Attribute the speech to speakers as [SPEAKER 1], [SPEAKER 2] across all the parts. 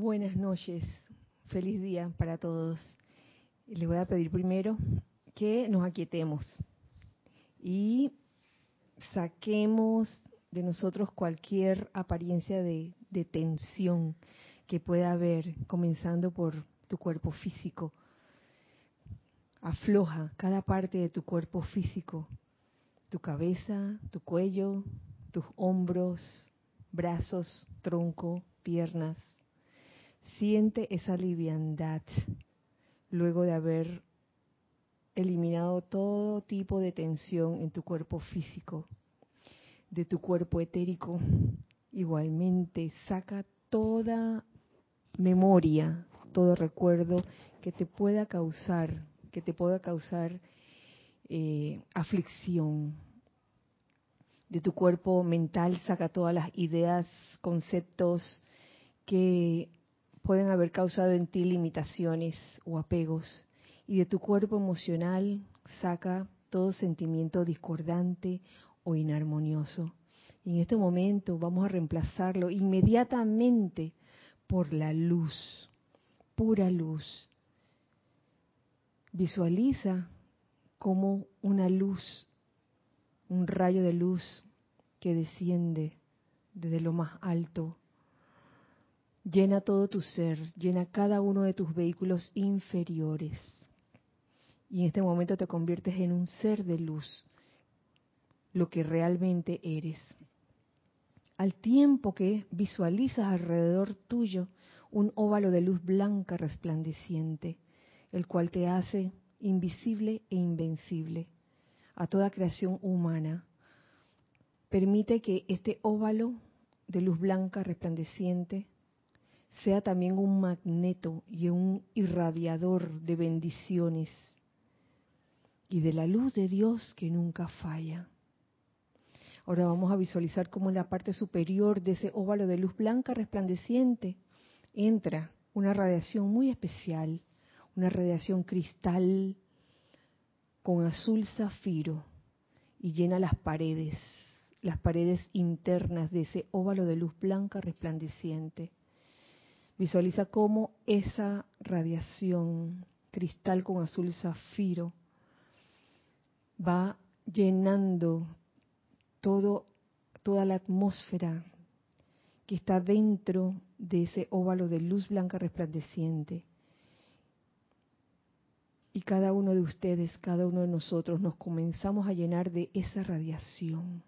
[SPEAKER 1] Buenas noches, feliz día para todos. Les voy a pedir primero que nos aquietemos y saquemos de nosotros cualquier apariencia de, de tensión que pueda haber, comenzando por tu cuerpo físico. Afloja cada parte de tu cuerpo físico, tu cabeza, tu cuello, tus hombros, brazos, tronco, piernas. Siente esa liviandad luego de haber eliminado todo tipo de tensión en tu cuerpo físico, de tu cuerpo etérico. Igualmente, saca toda memoria, todo recuerdo que te pueda causar, que te pueda causar eh, aflicción. De tu cuerpo mental saca todas las ideas, conceptos que pueden haber causado en ti limitaciones o apegos. Y de tu cuerpo emocional saca todo sentimiento discordante o inarmonioso. En este momento vamos a reemplazarlo inmediatamente por la luz, pura luz. Visualiza como una luz, un rayo de luz que desciende desde lo más alto. Llena todo tu ser, llena cada uno de tus vehículos inferiores. Y en este momento te conviertes en un ser de luz, lo que realmente eres. Al tiempo que visualizas alrededor tuyo un óvalo de luz blanca resplandeciente, el cual te hace invisible e invencible a toda creación humana. Permite que este óvalo de luz blanca resplandeciente sea también un magneto y un irradiador de bendiciones y de la luz de Dios que nunca falla. Ahora vamos a visualizar cómo en la parte superior de ese óvalo de luz blanca resplandeciente entra una radiación muy especial, una radiación cristal con azul zafiro y llena las paredes, las paredes internas de ese óvalo de luz blanca resplandeciente. Visualiza cómo esa radiación cristal con azul zafiro va llenando todo, toda la atmósfera que está dentro de ese óvalo de luz blanca resplandeciente. Y cada uno de ustedes, cada uno de nosotros nos comenzamos a llenar de esa radiación.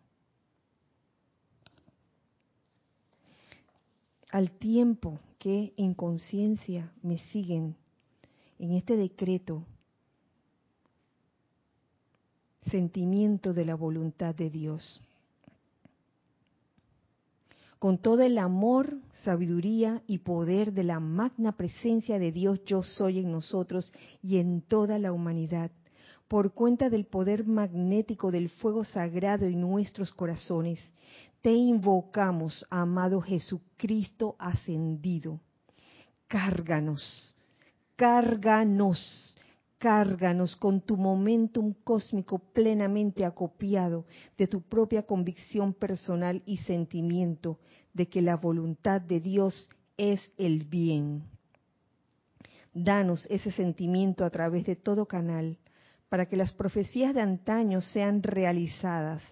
[SPEAKER 1] Al tiempo que en conciencia me siguen en este decreto, sentimiento de la voluntad de Dios. Con todo el amor, sabiduría y poder de la magna presencia de Dios yo soy en nosotros y en toda la humanidad, por cuenta del poder magnético del fuego sagrado en nuestros corazones, te invocamos, amado Jesucristo ascendido. Cárganos, cárganos Cárganos con tu momentum cósmico plenamente acopiado de tu propia convicción personal y sentimiento de que la voluntad de Dios es el bien. Danos ese sentimiento a través de todo canal para que las profecías de antaño sean realizadas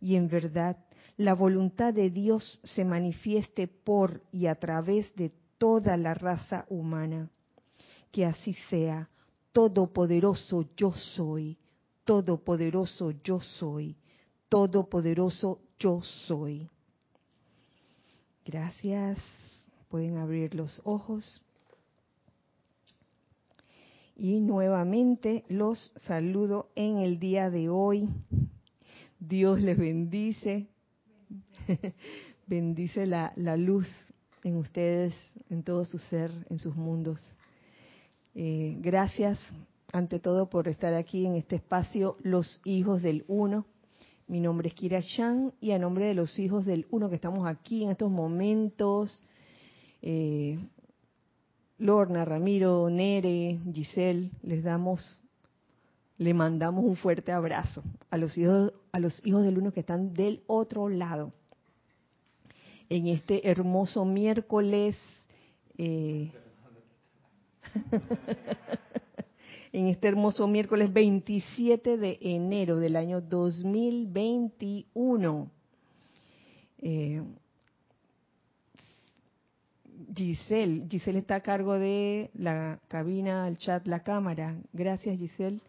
[SPEAKER 1] y en verdad la voluntad de Dios se manifieste por y a través de toda la raza humana. Que así sea Todopoderoso yo soy, Todopoderoso yo soy, Todopoderoso yo soy. Gracias. Pueden abrir los ojos. Y nuevamente los saludo en el día de hoy. Dios les bendice. bendice la, luz en ustedes, en todo su ser, en sus mundos. Eh, gracias ante todo por estar aquí en este espacio, los hijos del uno. Mi nombre es Kira Chan y a nombre de los hijos del uno que estamos aquí en estos momentos, eh, Lorna, Ramiro, Nere, Giselle, les damos, le mandamos un fuerte abrazo a los hijos, a los hijos del uno que están del otro lado. En este hermoso miércoles eh, en este hermoso miércoles 27 de enero del año 2021. Eh, Giselle, Giselle está a cargo de la cabina, el chat, la cámara. Gracias Giselle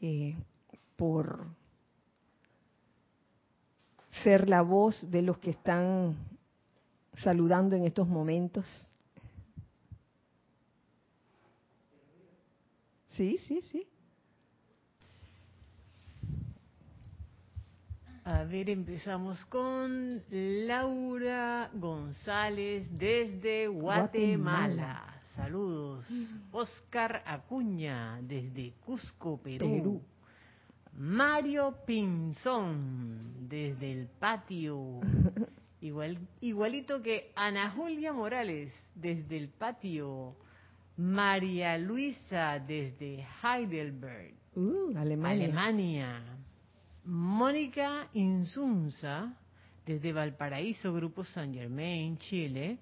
[SPEAKER 1] eh, por ser la voz de los que están saludando en estos momentos. Sí, sí, sí.
[SPEAKER 2] A ver, empezamos con Laura González desde Guatemala. Saludos. Oscar Acuña desde Cusco, Perú. Mario Pinzón desde el patio. Igual, igualito que Ana Julia Morales desde el patio. María Luisa desde Heidelberg,
[SPEAKER 1] Uh, Alemania.
[SPEAKER 2] Alemania. Mónica Insunza desde Valparaíso, Grupo San Germain, Chile.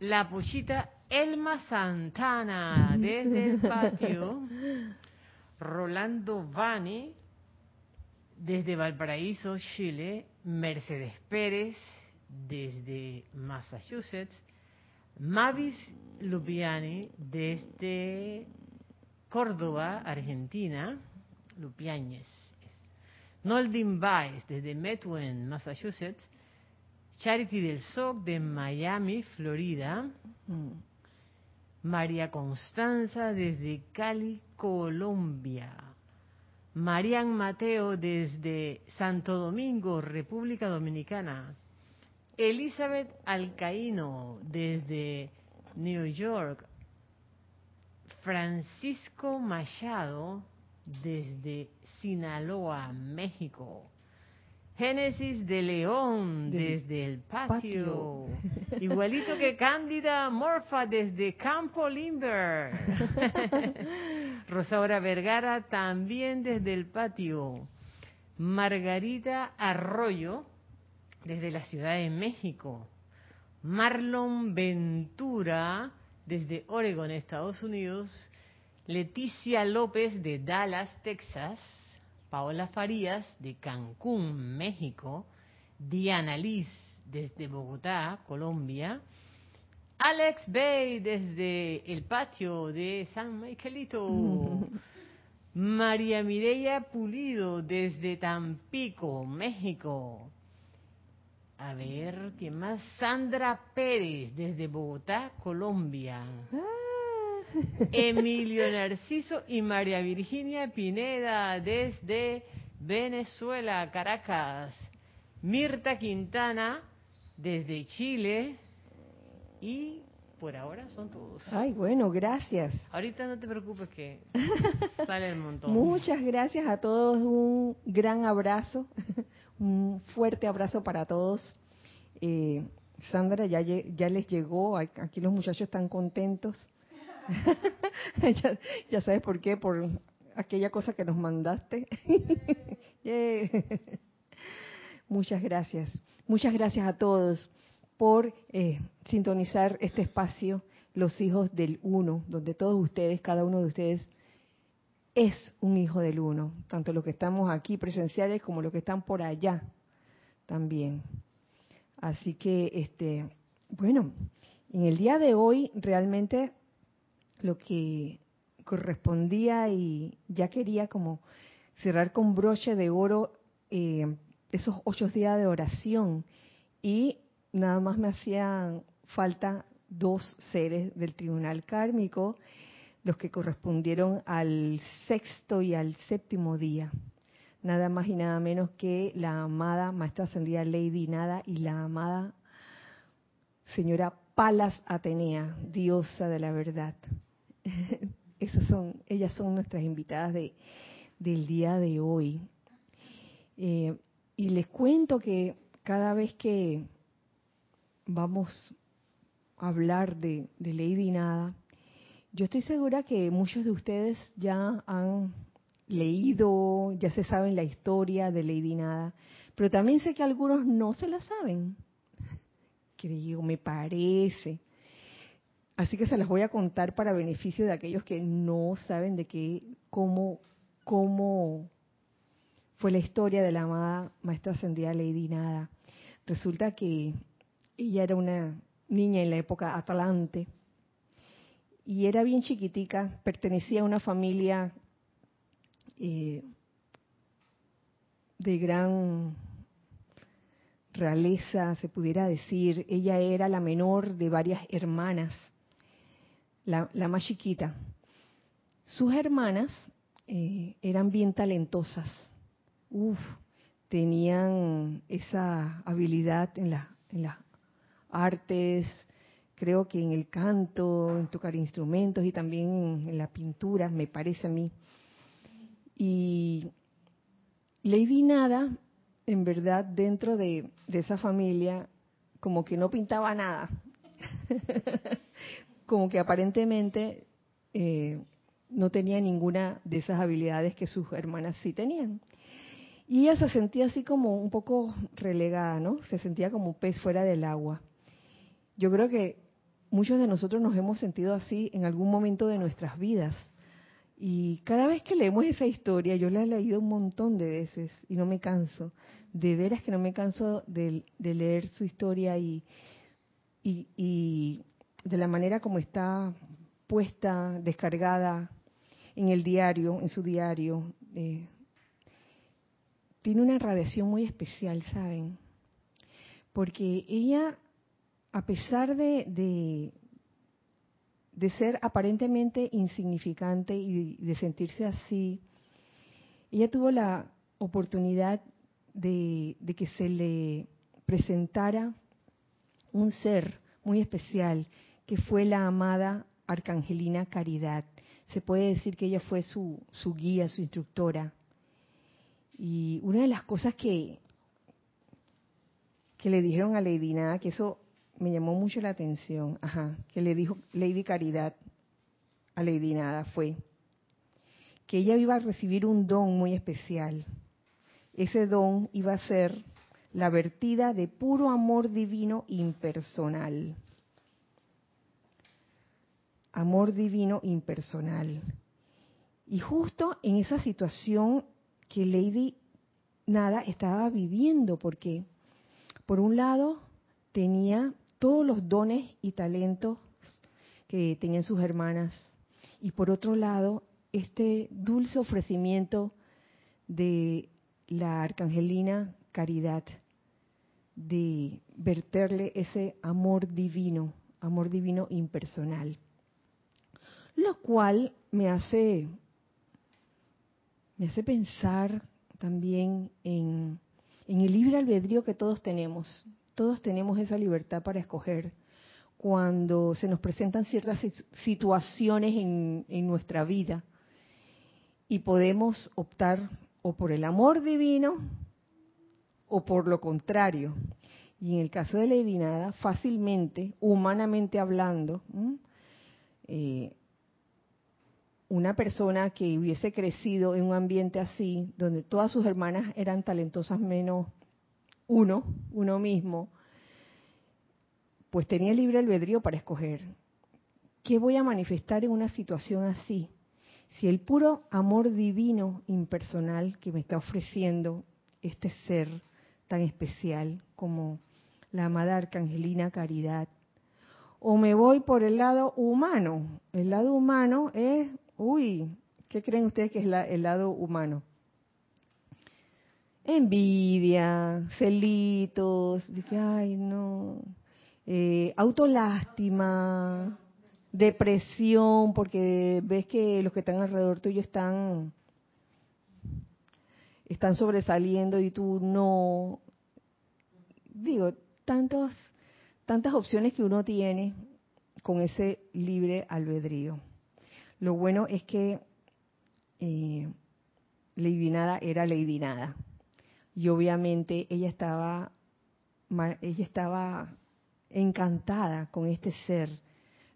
[SPEAKER 2] La Puchita Elma Santana desde el patio. Rolando Vane desde Valparaíso, Chile. Mercedes Pérez desde Massachusetts. Mavis Lupiani desde Córdoba, Argentina. Lupiáñez. Noldin Baez desde Methuen, Massachusetts. Charity del SOC de Miami, Florida.
[SPEAKER 1] Mm.
[SPEAKER 2] María Constanza desde Cali, Colombia. Marian Mateo desde Santo Domingo, República Dominicana. Elizabeth Alcaíno desde New York. Francisco Machado desde Sinaloa, México. Génesis de León
[SPEAKER 1] Del
[SPEAKER 2] desde el patio. Igualito que Cándida Morfa desde Campo Limber. Rosaura Vergara también desde el patio. Margarita Arroyo desde la Ciudad de México. Marlon Ventura desde Oregon, Estados Unidos. Leticia López de Dallas, Texas. Paola Farías de Cancún, México. Diana Liz desde Bogotá, Colombia. Alex Bay desde el patio de San Miguelito. María Mireya Pulido desde Tampico, México. A ver, ¿quién más? Sandra Pérez desde Bogotá, Colombia. Emilio Narciso y María Virginia Pineda desde Venezuela, Caracas. Mirta Quintana desde Chile. Y por ahora son todos.
[SPEAKER 1] Ay, bueno, gracias.
[SPEAKER 2] Ahorita no te preocupes que sale el montón.
[SPEAKER 1] Muchas gracias a todos, un gran abrazo, un fuerte abrazo para todos. Eh, Sandra, ya, les llegó, aquí los muchachos están contentos. ya, ya sabes por qué, por aquella cosa que nos mandaste. Yeah. Muchas gracias. Muchas gracias a todos por eh, sintonizar este espacio, los hijos del uno, donde todos ustedes, cada uno de ustedes, es un hijo del uno, tanto los que estamos aquí presenciales como los que están por allá también. Así que, este, bueno, en el día de hoy realmente lo que correspondía y ya quería como cerrar con broche de oro eh, esos ocho días de oración y nada más me hacían falta dos seres del tribunal kármico, los que correspondieron al sexto y al séptimo día. Nada más y nada menos que la amada Maestra Ascendida Lady Nada y la amada señora Palas Atenea, diosa de la verdad. Esas son, ellas son nuestras invitadas de, del día de hoy. Eh, y les cuento que cada vez que vamos a hablar de, Lady Nada, yo estoy segura que muchos de ustedes ya han leído, ya se saben la historia de Lady Nada, pero también sé que algunos no se la saben. Creo, me parece. así que se las voy a contar para beneficio de aquellos que no saben de qué, cómo, cómo fue la historia de la amada maestra ascendida Lady Nada. Resulta que ella era una niña en la época Atalante y era bien chiquitica, pertenecía a una familia eh, de gran realeza, se pudiera decir. Ella era la menor de varias hermanas, la, más chiquita. Sus hermanas eh, eran bien talentosas. Uf, tenían esa habilidad en, en las artes, creo que en el canto, en tocar instrumentos y también en la pintura, me parece a mí. Y Lady Nada, en verdad, dentro de, esa familia, como que no pintaba nada. como que aparentemente eh, no tenía ninguna de esas habilidades que sus hermanas sí tenían. Y ella se sentía así como un poco relegada, ¿no? Se sentía como un pez fuera del agua. Yo creo que muchos de nosotros nos hemos sentido así en algún momento de nuestras vidas. Y cada vez que leemos esa historia, yo la he leído un montón de veces y no me canso. De veras que no me canso de, leer su historia y, y, de la manera como está puesta, descargada en el diario, en su diario. Eh, tiene una radiación muy especial, ¿saben? Porque ella, a pesar de, de ser aparentemente insignificante y de sentirse así, ella tuvo la oportunidad de, que se le presentara un ser muy especial, que fue la amada Arcangelina Caridad. Se puede decir que ella fue su, su guía, su instructora. Y una de las cosas que, que le dijeron a Lady Nada, que eso me llamó mucho la atención, ajá, que le dijo Lady Caridad a Lady Nada fue que ella iba a recibir un don muy especial. Ese don iba a ser la vertida de puro amor divino impersonal. Amor divino impersonal. Y justo en esa situación que Lady Nada estaba viviendo, porque por un lado tenía todos los dones y talentos que tenían sus hermanas. Y por otro lado, este dulce ofrecimiento de la arcangelina Caridad, de verterle ese amor divino, amor divino impersonal. Lo cual me hace, me hace pensar también en, en el libre albedrío que todos tenemos todos tenemos esa libertad para escoger cuando se nos presentan ciertas situaciones en, nuestra vida y podemos optar o por el amor divino o por lo contrario. Y en el caso de Lady Nada, fácilmente, humanamente hablando, eh, una persona que hubiese crecido en un ambiente así, donde todas sus hermanas eran talentosas menos uno, uno mismo, pues tenía libre albedrío para escoger. ¿Qué voy a manifestar en una situación así? Si el puro amor divino impersonal que me está ofreciendo este ser tan especial como la amada Arcangelina Caridad, o me voy por el lado humano. El lado humano es, uy, ¿qué creen ustedes que es el lado humano? Envidia, celitos, de que, ay, no, eh, autolástima, depresión, porque ves que los que están alrededor tuyo están, están sobresaliendo y tú no. Digo, tantos, tantas opciones que uno tiene con ese libre albedrío. Lo bueno es que eh, Lady Nada era Lady Nada y obviamente ella estaba ella estaba encantada con este ser,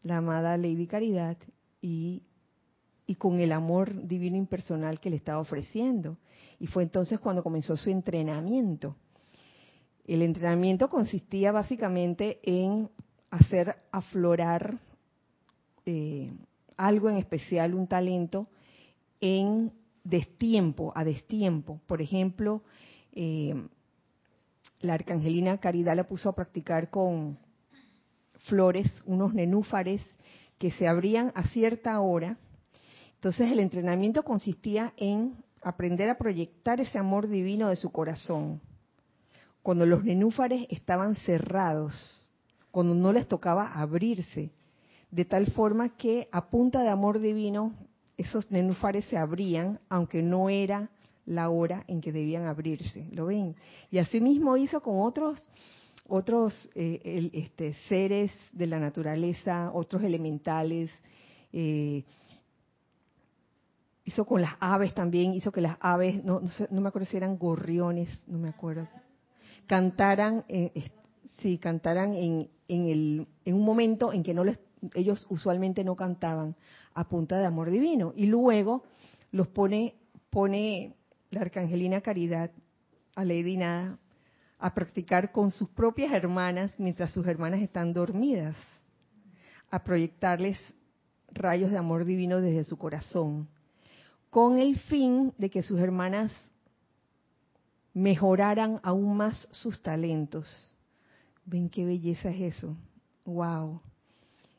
[SPEAKER 1] la amada Lady Caridad y, y con el amor divino impersonal que le estaba ofreciendo. Y fue entonces cuando comenzó su entrenamiento. El entrenamiento consistía básicamente en hacer aflorar eh, algo en especial, un talento en destiempo, a destiempo. Por ejemplo, eh, la arcangelina Caridad la puso a practicar con flores, unos nenúfares que se abrían a cierta hora. Entonces el entrenamiento consistía en aprender a proyectar ese amor divino de su corazón. Cuando los nenúfares estaban cerrados, cuando no les tocaba abrirse, de tal forma que a punta de amor divino esos nenúfares se abrían, aunque no era la hora en que debían abrirse. ¿Lo ven? Y así mismo hizo con otros otros eh, este, seres de la naturaleza, otros elementales. Eh, hizo con las aves también, hizo que las aves, no, no, me acuerdo si eran gorriones, no me acuerdo, cantaran, eh, sí, cantaran en, en, el, en un momento en que no les, ellos usualmente no cantaban a punta de amor divino. Y luego los pone, pone la arcangelina Caridad a Lady Nada a practicar con sus propias hermanas mientras sus hermanas están dormidas, a proyectarles rayos de amor divino desde su corazón, con el fin de que sus hermanas mejoraran aún más sus talentos. ¿Ven qué belleza es eso? ¡Wow!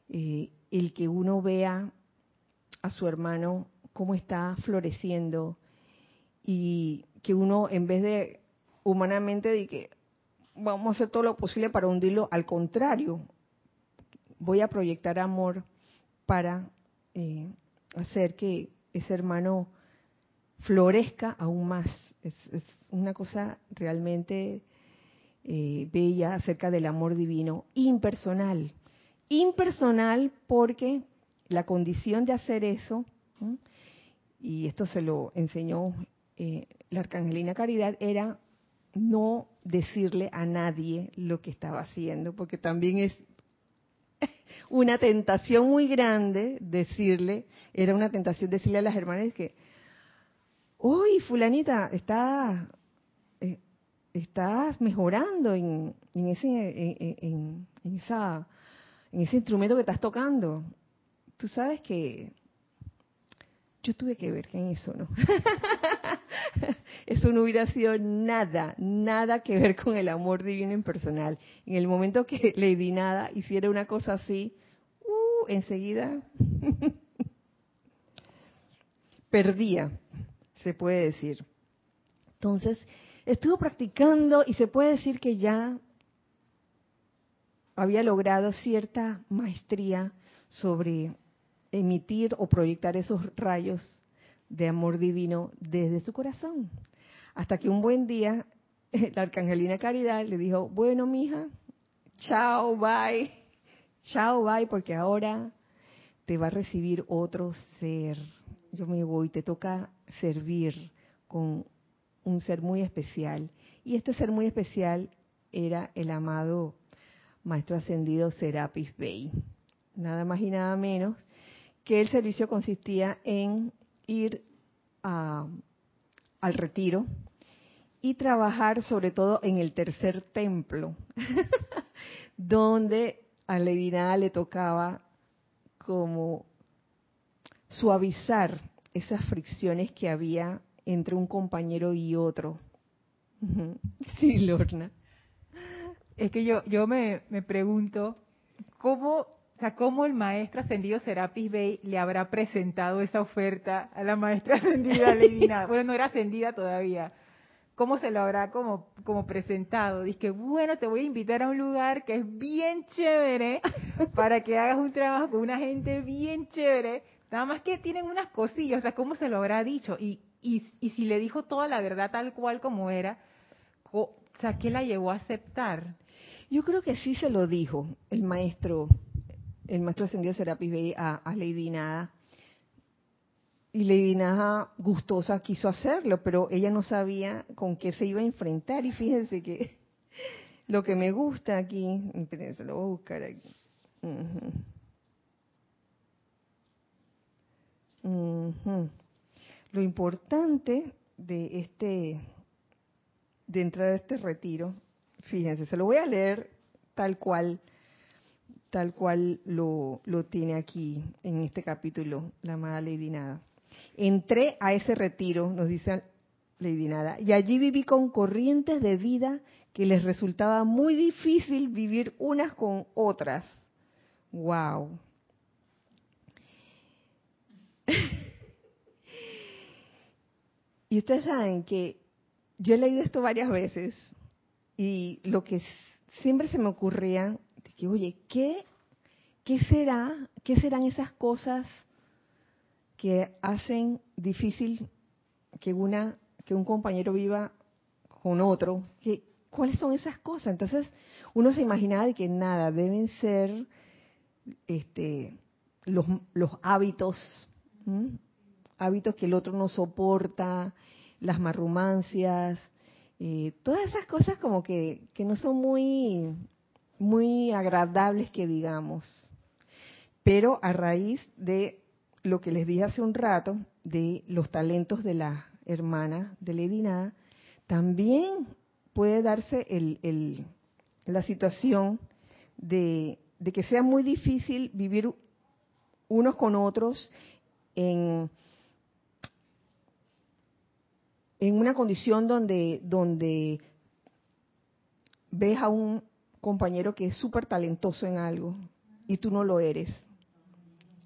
[SPEAKER 1] Eh, el que uno vea a su hermano cómo está floreciendo y que uno en vez de humanamente de que vamos a hacer todo lo posible para hundirlo, al contrario, voy a proyectar amor para eh, hacer que ese hermano florezca aún más. Es, una cosa realmente eh, bella acerca del amor divino, impersonal. Impersonal porque la condición de hacer eso, y esto se lo enseñó eh, la Arcangelina Caridad, era no decirle a nadie lo que estaba haciendo, porque también es una tentación muy grande decirle, era una tentación decirle a las hermanas que, uy, fulanita, está, eh, estás mejorando en, ese, en, esa, en ese instrumento que estás tocando. Tú sabes que yo tuve que ver en eso, ¿no? eso no hubiera sido nada, nada que ver con el amor divino impersonal. En el momento que Lady Nada hiciera una cosa así, uh, enseguida perdía, se puede decir. Entonces, estuvo practicando y se puede decir que ya había logrado cierta maestría sobre emitir o proyectar esos rayos de amor divino desde su corazón. Hasta que un buen día la arcangelina Caridad le dijo, bueno, mija, chao, bye, chao, bye, porque ahora te va a recibir otro ser. Yo me voy, te toca servir con un ser muy especial. Y este ser muy especial era el amado Maestro Ascendido Serapis Bey. Nada más y nada menos que el servicio consistía en ir al retiro y trabajar sobre todo en el tercer templo, donde a Levinada le tocaba como suavizar esas fricciones que había entre un compañero y otro. Sí, Lorna.
[SPEAKER 3] Es que yo, yo me, me pregunto, ¿cómo ¿cómo el maestro ascendido Serapis Bey le habrá presentado esa oferta a la maestra ascendida Lady Bueno, no era ascendida todavía. ¿Cómo se lo habrá como, como presentado? Dice bueno, te voy a invitar a un lugar que es bien chévere para que hagas un trabajo con una gente bien chévere. Nada más que tienen unas cosillas, o sea, ¿cómo se lo habrá dicho? Y, y, y si le dijo toda la verdad tal cual como era, o ¿qué la llevó a aceptar?
[SPEAKER 1] Yo creo que sí se lo dijo el maestro el maestro ascendido Serapis Bey a, a Lady Nada. Y Lady Nada gustosa quiso hacerlo, pero ella no sabía con qué se iba a enfrentar. Y fíjense que lo que me gusta aquí, se lo voy a buscar aquí. Lo importante de este, de entrar a este retiro, fíjense, se lo voy a leer tal cual tal cual lo, tiene aquí en este capítulo, la amada Lady Nada. Entré a ese retiro, nos dice Lady Nada, y allí viví con corrientes de vida que les resultaba muy difícil vivir unas con otras. ¡Wow! y ustedes saben que yo he leído esto varias veces y lo que siempre se me ocurría, que, oye, ¿qué, ¿qué será? ¿Qué serán esas cosas que hacen difícil que una que un compañero viva con otro? ¿Qué, ¿Cuáles son esas cosas? Entonces, uno se imaginaba de que nada, deben ser este, los, los hábitos, hábitos que el otro no soporta, las marrumancias, eh, todas esas cosas como que, que no son muy, muy agradables que digamos. Pero a raíz de lo que les dije hace un rato, de los talentos de la hermana de Lady Nada, también puede darse el, el, la situación de, que sea muy difícil vivir unos con otros en, en una condición donde, donde ves a un compañero que es súper talentoso en algo y tú no lo eres.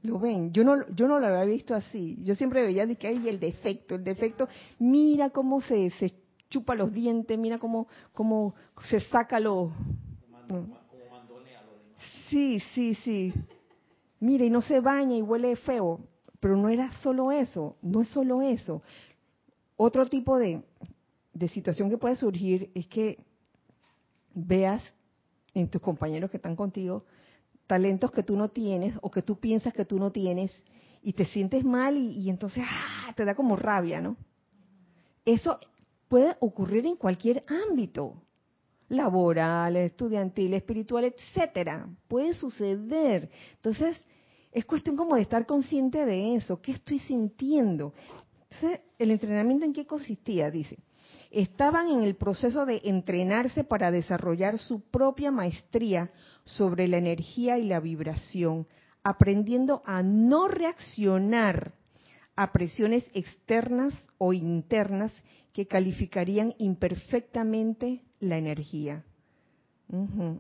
[SPEAKER 1] Lo ven, yo no, yo no lo había visto así. Yo siempre veía de que hay el defecto, el defecto, mira cómo se, se chupa los dientes, mira cómo, cómo se saca los... Sí, sí, sí. Mira, y no se baña y huele feo. Pero no era solo eso, no es solo eso. Otro tipo de, de situación que puede surgir es que veas en tus compañeros que están contigo talentos que tú no tienes o que tú piensas que tú no tienes y te sientes mal y, entonces ¡ah! te da como rabia, ¿no? Eso puede ocurrir en cualquier ámbito, laboral, estudiantil, espiritual, etcétera. Puede suceder. Entonces, es cuestión como de estar consciente de eso. ¿Qué estoy sintiendo? ¿el entrenamiento en qué consistía? Dice, estaban en el proceso de entrenarse para desarrollar su propia maestría sobre la energía y la vibración, aprendiendo a no reaccionar a presiones externas o internas que calificarían imperfectamente la energía.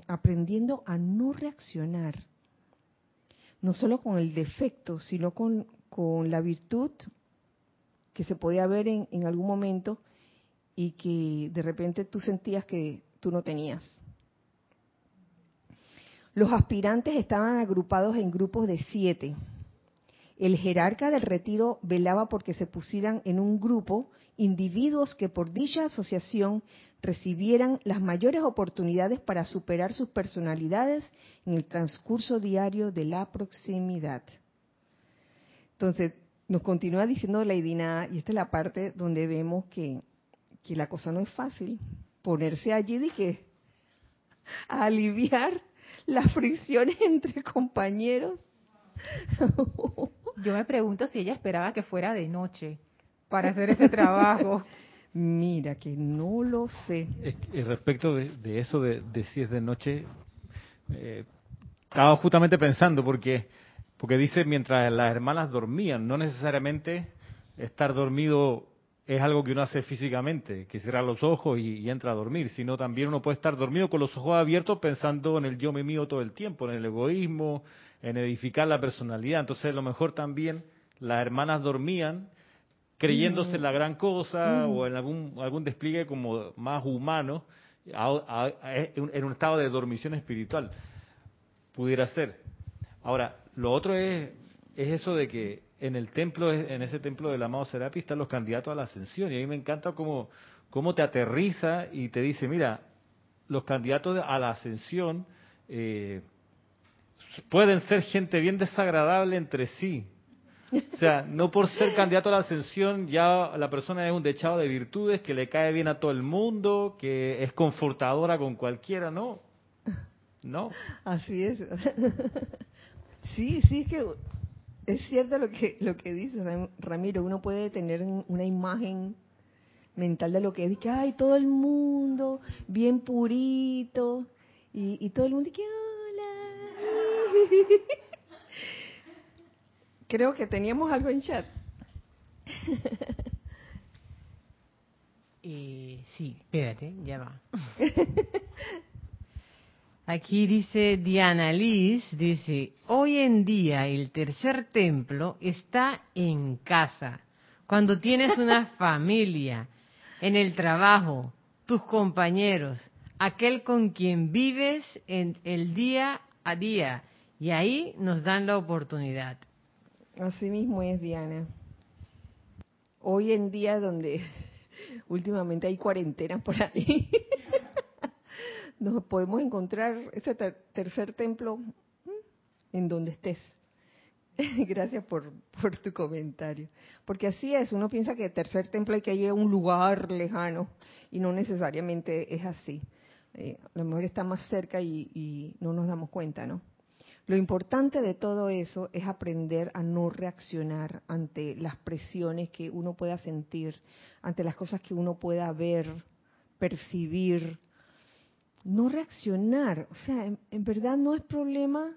[SPEAKER 1] Aprendiendo a no reaccionar, no solo con el defecto, sino con, con la virtud que se podía ver en, en algún momento y que de repente tú sentías que tú no tenías. Los aspirantes estaban agrupados en grupos de siete. El jerarca del retiro velaba porque se pusieran en un grupo individuos que por dicha asociación recibieran las mayores oportunidades para superar sus personalidades en el transcurso diario de la proximidad. Entonces, nos continúa diciendo la Idina, y esta es la parte donde vemos que, que la cosa no es fácil, ponerse allí y que a aliviar las fricciones entre compañeros.
[SPEAKER 3] Yo me pregunto si ella esperaba que fuera de noche para hacer ese trabajo.
[SPEAKER 1] Mira, que no lo sé.
[SPEAKER 4] respecto de, eso de, si es de noche, eh, estaba justamente pensando, porque porque dice mientras las hermanas dormían, no necesariamente estar dormido es algo que uno hace físicamente, que cierra los ojos y, entra a dormir, sino también uno puede estar dormido con los ojos abiertos pensando en el yo me mío todo el tiempo, en el egoísmo, en edificar la personalidad. Entonces, a lo mejor también las hermanas dormían creyéndose en la gran cosa o en algún, algún despliegue como más humano, en un estado de dormición espiritual. Pudiera ser. Ahora, lo otro es, es eso de que en el templo, en ese templo del amado Serapi, están los candidatos a la ascensión. Y a mí me encanta cómo, cómo te aterriza y te dice, mira, los candidatos a la ascensión eh, pueden ser gente bien desagradable entre sí. O sea, no por ser candidato a la ascensión ya la persona es un dechado de virtudes, que le cae bien a todo el mundo, que es confortadora con cualquiera, ¿no? No.
[SPEAKER 1] Así es. Sí, sí, es que es cierto lo que, lo que dice Ramiro, uno puede tener una imagen mental de lo que es, que ay, todo el mundo bien purito, y, todo el mundo que hola. Creo que teníamos algo en chat.
[SPEAKER 2] Eh, sí, espérate, ya va. Aquí dice Diana Liz, dice, hoy en día el tercer templo está en casa. Cuando tienes una familia, en el trabajo, tus compañeros, aquel con quien vives en el día a día. Y ahí nos dan la oportunidad.
[SPEAKER 1] Así mismo es, Diana. Hoy en día donde últimamente hay cuarentena por ahí, nos podemos encontrar ese ter- tercer templo en donde estés. Gracias por, por tu comentario. Porque así es, uno piensa que el tercer templo hay que ir a un lugar lejano y no necesariamente es así. Eh, a lo mejor está más cerca y, y no nos damos cuenta, ¿no? Lo importante de todo eso es aprender a no reaccionar ante las presiones que uno pueda sentir, ante las cosas que uno pueda ver, percibir. No reaccionar. O sea, en, verdad no es problema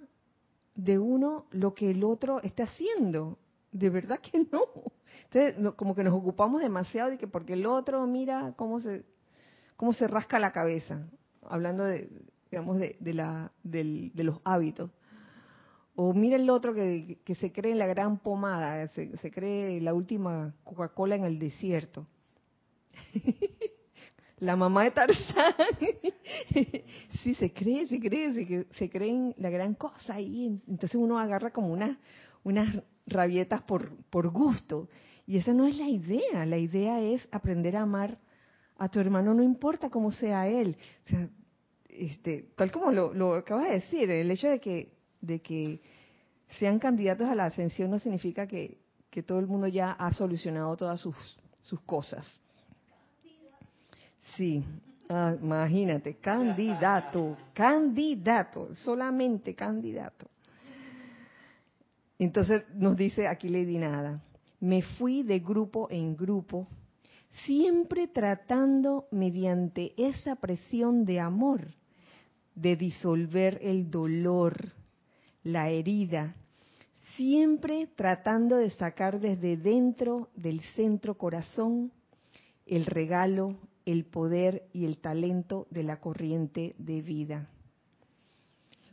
[SPEAKER 1] de uno lo que el otro está haciendo. De verdad que no. Entonces, como que nos ocupamos demasiado de que porque el otro mira cómo se, cómo se rasca la cabeza. Hablando de, digamos, de, la, del- de los hábitos. O mira el otro que, que se cree en la gran pomada, se, se cree la última Coca-Cola en el desierto. la mamá de Tarzán. sí, se cree, se cree, se, se cree en la gran cosa ahí. Entonces uno agarra como una, unas rabietas por, por gusto. Y esa no es la idea. La idea es aprender a amar a tu hermano, no importa cómo sea él. O sea, este, tal como lo, lo acabas de decir, el hecho de que, de que sean candidatos a la ascensión no significa que, que todo el mundo ya ha solucionado todas sus, sus cosas. Sí, ah, imagínate, candidato, candidato, solamente candidato. Entonces nos dice aquí Lady Nada, me fui de grupo en grupo, siempre tratando mediante esa presión de amor de disolver el dolor, la herida, siempre tratando de sacar desde dentro del centro corazón el regalo, el poder y el talento de la corriente de vida.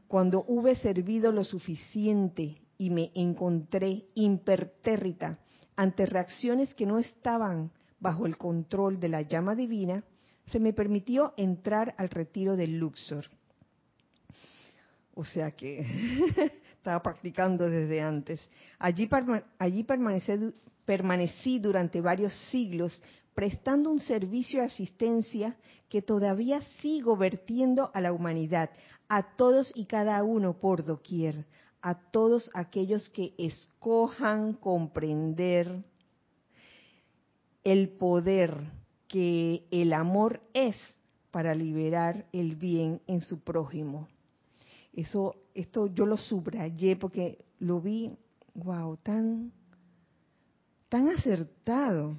[SPEAKER 1] Cuando hube servido lo suficiente y me encontré impertérrita ante reacciones que no estaban bajo el control de la llama divina, se me permitió entrar al retiro del Luxor. O sea que estaba practicando desde antes. Allí, allí permanecí durante varios siglos prestando un servicio de asistencia que todavía sigo vertiendo a la humanidad, a todos y cada uno por doquier, a todos aquellos que escojan comprender el poder que el amor es para liberar el bien en su prójimo. Eso, esto yo lo subrayé porque lo vi, wow, tan, tan acertado.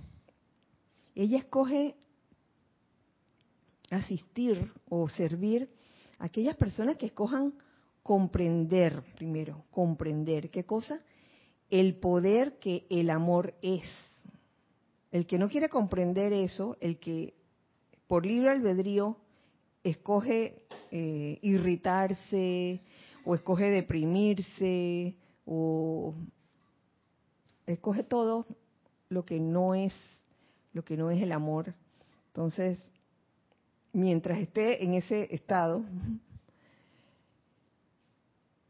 [SPEAKER 1] Ella escoge asistir o servir a aquellas personas que escojan comprender, primero, comprender, ¿qué cosa? El poder que el amor es. El que no quiere comprender eso, el que por libre albedrío escoge eh, irritarse o escoge deprimirse o escoge todo lo que no es lo que no es el amor. Entonces, mientras esté en ese estado,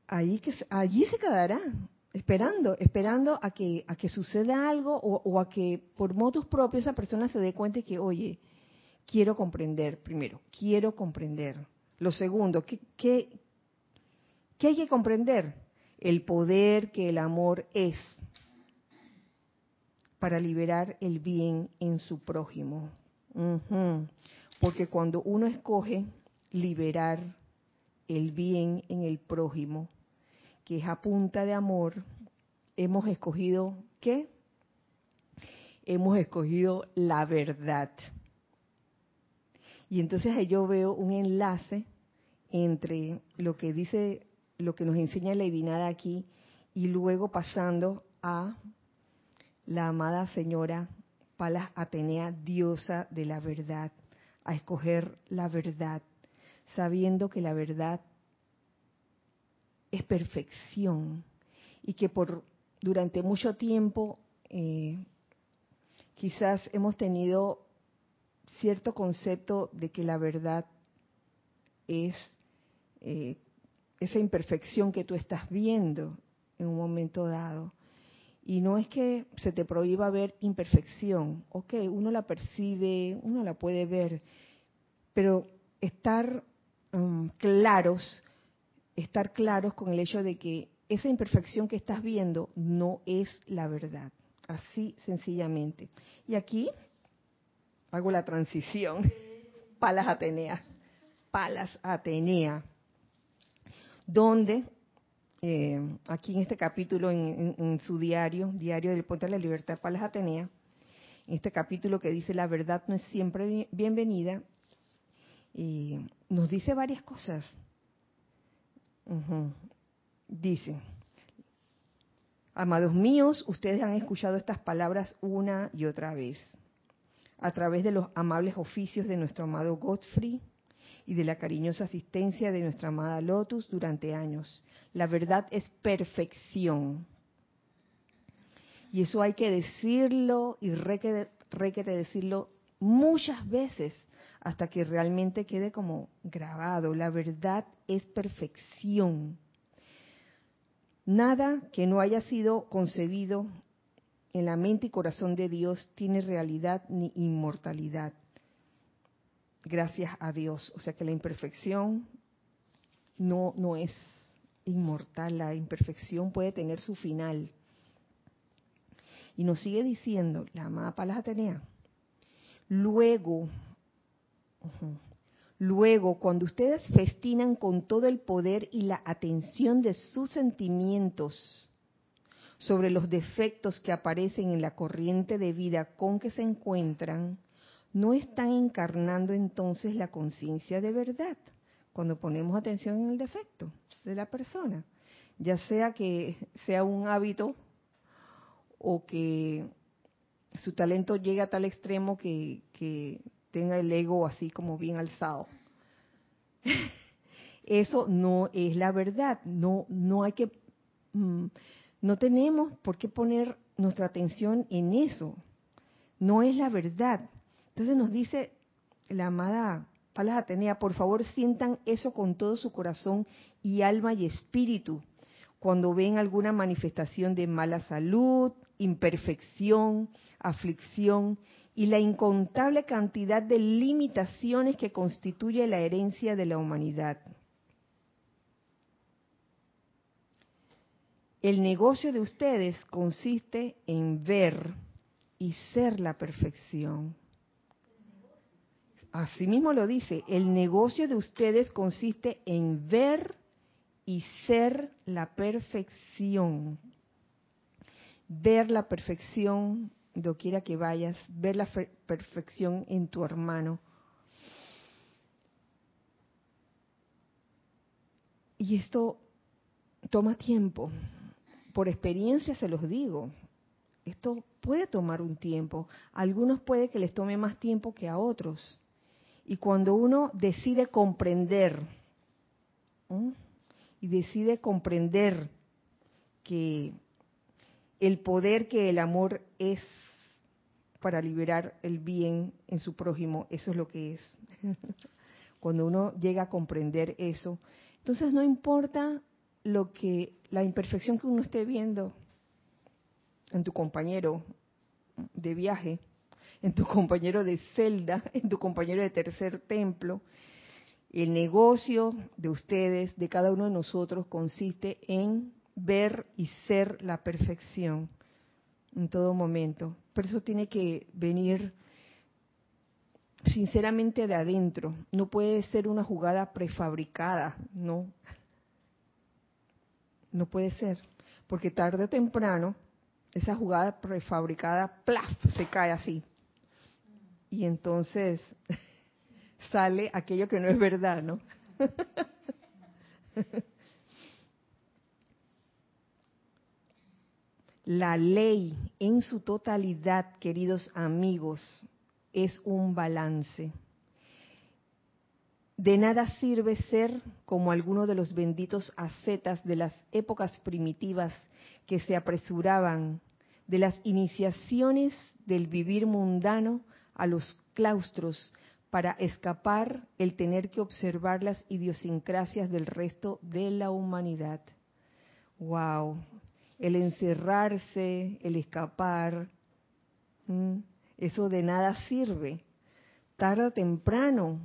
[SPEAKER 1] ahí que allí se quedará esperando, esperando a que a que suceda algo o, a que por motos propios esa persona se dé cuenta que, oye, quiero comprender, primero, quiero comprender. Lo segundo, ¿qué, qué, qué hay que comprender? El poder que el amor es para liberar el bien en su prójimo. Porque cuando uno escoge liberar el bien en el prójimo, que es a punta de amor, hemos escogido ¿qué? Hemos escogido la verdad. Y entonces ahí yo veo un enlace entre lo que dice lo que nos enseña la divinidad aquí y luego pasando a la amada señora Palas Atenea, diosa de la verdad, a escoger la verdad, sabiendo que la verdad es perfección y que por durante mucho tiempo eh, quizás hemos tenido cierto concepto de que la verdad es eh, esa imperfección que tú estás viendo en un momento dado. Y no es que se te prohíba ver imperfección, ok, uno la percibe, uno la puede ver, pero estar um, claros, estar claros con el hecho de que esa imperfección que estás viendo no es la verdad, así sencillamente. Y aquí hago la transición, Palas Atenea, Palas Atenea, donde eh, aquí en este capítulo, en, su diario, Diario del Puente de la Libertad, Palas Atenea, en este capítulo que dice la verdad no es siempre bienvenida, y nos dice varias cosas. Dice, amados míos, ustedes han escuchado estas palabras una y otra vez, a través de los amables oficios de nuestro amado Godfrey, y de la cariñosa asistencia de nuestra amada Lotus durante años. La verdad es perfección. Y eso hay que decirlo y requete, decirlo muchas veces hasta que realmente quede como grabado. La verdad es perfección. Nada que no haya sido concebido en la mente y corazón de Dios tiene realidad ni inmortalidad gracias a Dios. O sea que la imperfección no, no es inmortal, la imperfección puede tener su final. Y nos sigue diciendo la amada Palas Atenea, luego, luego cuando ustedes festinan con todo el poder y la atención de sus sentimientos sobre los defectos que aparecen en la corriente de vida con que se encuentran, no están encarnando entonces la conciencia de verdad cuando ponemos atención en el defecto de la persona, ya sea que sea un hábito o que su talento llegue a tal extremo que, tenga el ego así como bien alzado. Eso no es la verdad, no, no hay que, mm, no tenemos por qué poner nuestra atención en eso, no es la verdad. Entonces nos dice la amada Palas Atenea, por favor sientan eso con todo su corazón y alma y espíritu cuando ven alguna manifestación de mala salud, imperfección, aflicción y la incontable cantidad de limitaciones que constituye la herencia de la humanidad. El negocio de ustedes consiste en ver y ser la perfección. Así mismo lo dice, el negocio de ustedes consiste en ver y ser la perfección. Ver la perfección doquiera que vayas, ver la perfección en tu hermano. Y esto toma tiempo. Por experiencia se los digo. Esto puede tomar un tiempo. A algunos puede que les tome más tiempo que a otros. Y cuando uno decide comprender, y decide comprender que el poder que el amor es para liberar el bien en su prójimo, eso es lo que es. Cuando uno llega a comprender eso, entonces no importa lo que la imperfección que uno esté viendo en tu compañero de viaje, en tu compañero de celda, en tu compañero de tercer templo. El negocio de ustedes, de cada uno de nosotros, consiste en ver y ser la perfección en todo momento. Pero eso tiene que venir sinceramente de adentro. No puede ser una jugada prefabricada, no. No puede ser. Porque tarde o temprano, esa jugada prefabricada, ¡plaf! se cae así y entonces sale aquello que no es verdad, ¿no? La ley en su totalidad, queridos amigos, es un balance. De nada sirve ser como alguno de los benditos ascetas de las épocas primitivas que se apresuraban de las iniciaciones del vivir mundano a los claustros para escapar el tener que observar las idiosincrasias del resto de la humanidad. Wow, el encerrarse, el escapar, eso de nada sirve. Tarde o temprano,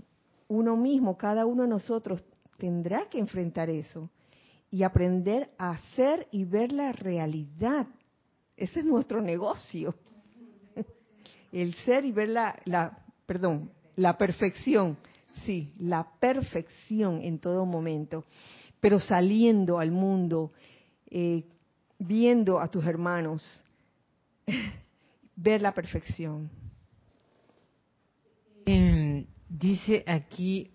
[SPEAKER 1] uno mismo, cada uno de nosotros, tendrá que enfrentar eso y aprender a hacer y ver la realidad. Ese es nuestro negocio. El ser y ver la, la perdón, la perfección. Sí, la perfección en todo momento. Pero saliendo al mundo, eh, viendo a tus hermanos, ver la perfección.
[SPEAKER 2] Em, dice aquí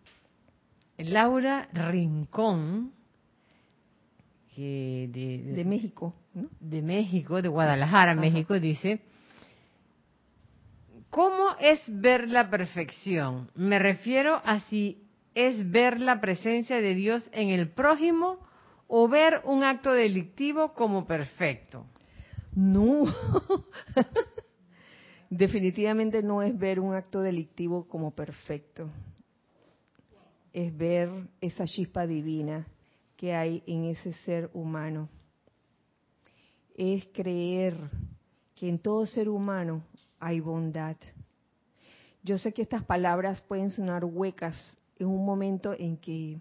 [SPEAKER 2] Laura Rincón, que
[SPEAKER 1] de, México,
[SPEAKER 2] de México, de Guadalajara, México, dice, ¿cómo es ver la perfección? Me refiero a si es ver la presencia de Dios en el prójimo o ver un acto delictivo como perfecto.
[SPEAKER 1] No, definitivamente no es ver un acto delictivo como perfecto. Es ver esa chispa divina que hay en ese ser humano. Es creer que en todo ser humano hay bondad. Yo sé que estas palabras pueden sonar huecas en un momento en que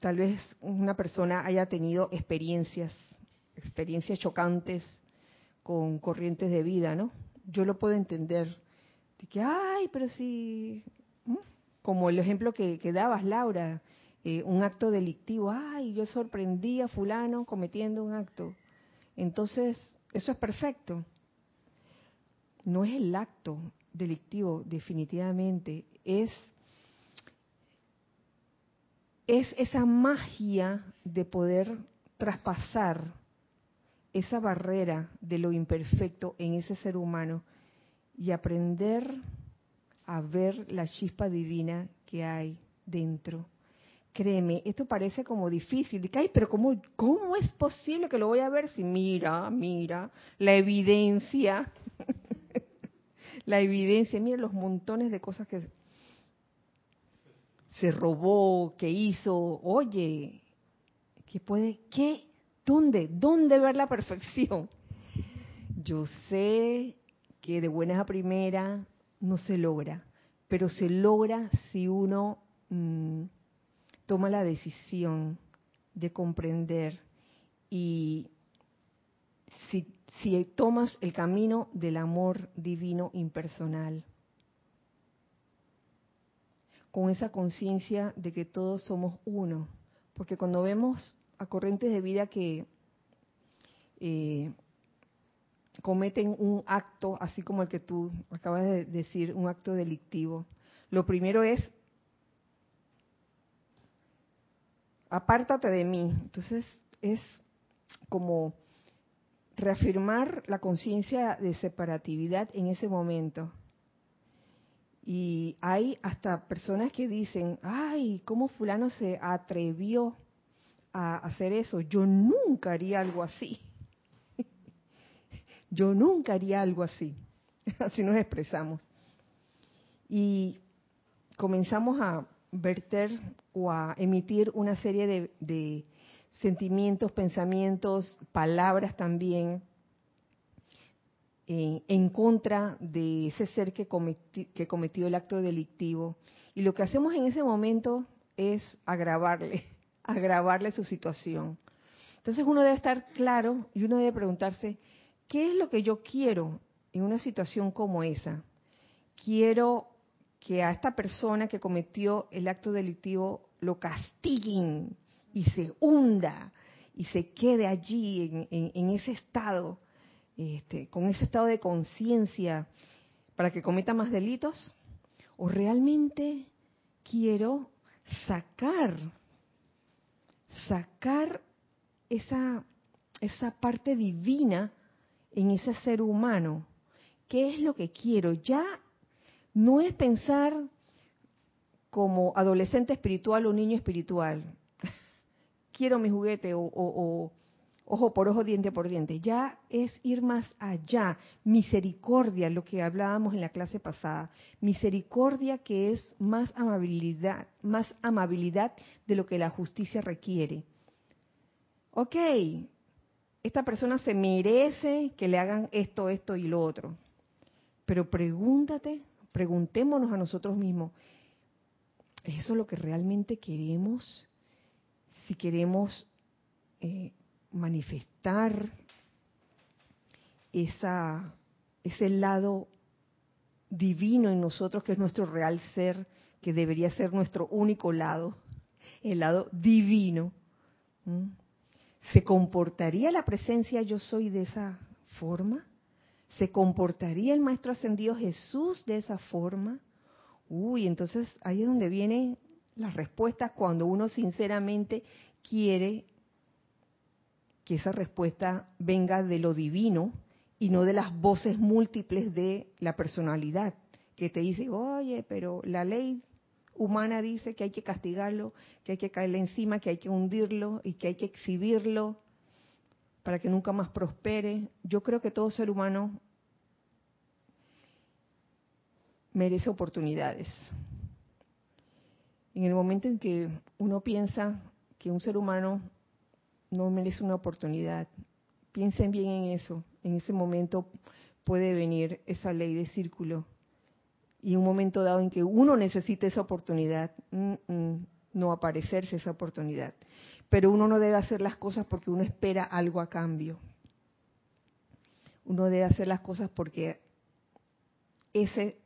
[SPEAKER 1] tal vez una persona haya tenido experiencias, experiencias chocantes con corrientes de vida, ¿no? Yo lo puedo entender. De que, ay, pero si, como el ejemplo que, dabas, Laura, eh, un acto delictivo, ay, yo sorprendí a fulano cometiendo un acto. Entonces, eso es perfecto. No es el acto delictivo, definitivamente, es es esa magia de poder traspasar esa barrera de lo imperfecto en ese ser humano y aprender a ver la chispa divina que hay dentro. Créeme, esto parece como difícil. Ay, pero ¿cómo, ¿cómo es posible que lo voy a ver si mira, mira, la evidencia, la evidencia, mira los montones de cosas que se robó, que hizo, oye, que puede, ¿qué? ¿Dónde? ¿Dónde ver la perfección? Yo sé que de buenas a primera no se logra, pero se logra si uno mm, toma la decisión de comprender y si, si tomas el camino del amor divino impersonal con esa conciencia de que todos somos uno. Porque cuando vemos a corrientes de vida que eh, cometen un acto, así como el que tú acabas de decir, un acto delictivo, lo primero es, apártate de mí. Entonces es como reafirmar la conciencia de separatividad en ese momento y hay hasta personas que dicen, ay, ¿cómo fulano se atrevió a hacer eso? Yo nunca haría algo así. Yo nunca haría algo así. Así nos expresamos. Y comenzamos a verter o a emitir una serie de, de sentimientos, pensamientos, palabras también, en contra de ese ser que, que cometió el acto delictivo. Y lo que hacemos en ese momento es agravarle, agravarle su situación. Entonces uno debe estar claro y uno debe preguntarse, ¿qué es lo que yo quiero en una situación como esa? Quiero que a esta persona que cometió el acto delictivo lo castiguen y se hunda y se quede allí en ese estado este, con ese estado de conciencia para que cometa más delitos? ¿O realmente quiero sacar, sacar esa, esa parte divina en ese ser humano. ¿Qué es lo que quiero? Ya no es pensar como adolescente espiritual o niño espiritual. Quiero mi juguete o, ojo por ojo, diente por diente. Ya es ir más allá. Misericordia, lo que hablábamos en la clase pasada. Misericordia que es más amabilidad, más amabilidad de lo que la justicia requiere. Ok, esta persona se merece que le hagan esto, esto y lo otro. Pero pregúntate, preguntémonos a nosotros mismos, ¿es eso lo que realmente queremos? Si queremos eh, manifestar ese lado divino en nosotros, que es nuestro real ser, que debería ser nuestro único lado, el lado divino. ¿Se comportaría la presencia yo soy de esa forma? ¿Se comportaría el Maestro Ascendido Jesús de esa forma? Uy, entonces ahí es donde vienen las respuestas cuando uno sinceramente quiere que esa respuesta venga de lo divino y no de las voces múltiples de la personalidad que te dice, oye, pero la ley humana dice que hay que castigarlo, que hay que caerle encima, que hay que hundirlo y que hay que exhibirlo para que nunca más prospere. Yo creo que todo ser humano merece oportunidades. En el momento en que uno piensa que un ser humano no merece una oportunidad, piensen bien en eso. En ese momento puede venir esa ley de círculo. Y un momento dado en que uno necesite esa oportunidad, no aparecerse esa oportunidad. Pero uno no debe hacer las cosas porque uno espera algo a cambio. Uno debe hacer las cosas porque ese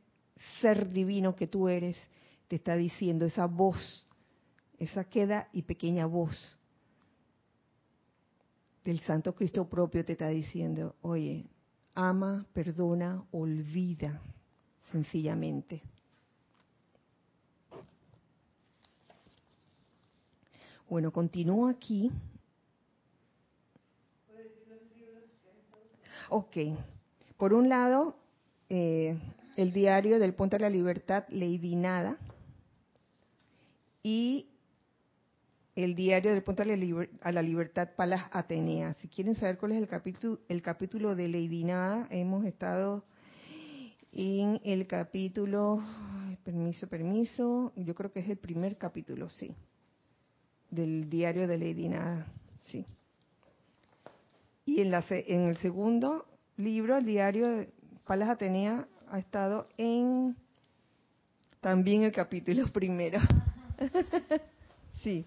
[SPEAKER 1] ser divino que tú eres te está diciendo, esa voz, esa queda y pequeña voz del Santo Cristo propio te está diciendo, oye, ama, perdona, olvida, sencillamente. Bueno, continúo aquí. Ok. Por un lado, eh, el diario del Puente de la Libertad, Lady Nada, y el diario del Puente a la Libertad, Palas Atenea. Si quieren saber cuál es el capítulo, el capítulo de Lady Nada, hemos estado en el capítulo, permiso, permiso, yo creo que es el primer capítulo, sí, del diario de Lady Nada, sí. Y en, la, en el segundo libro, el diario de Palas Atenea, ha estado en también el capítulo primero. sí.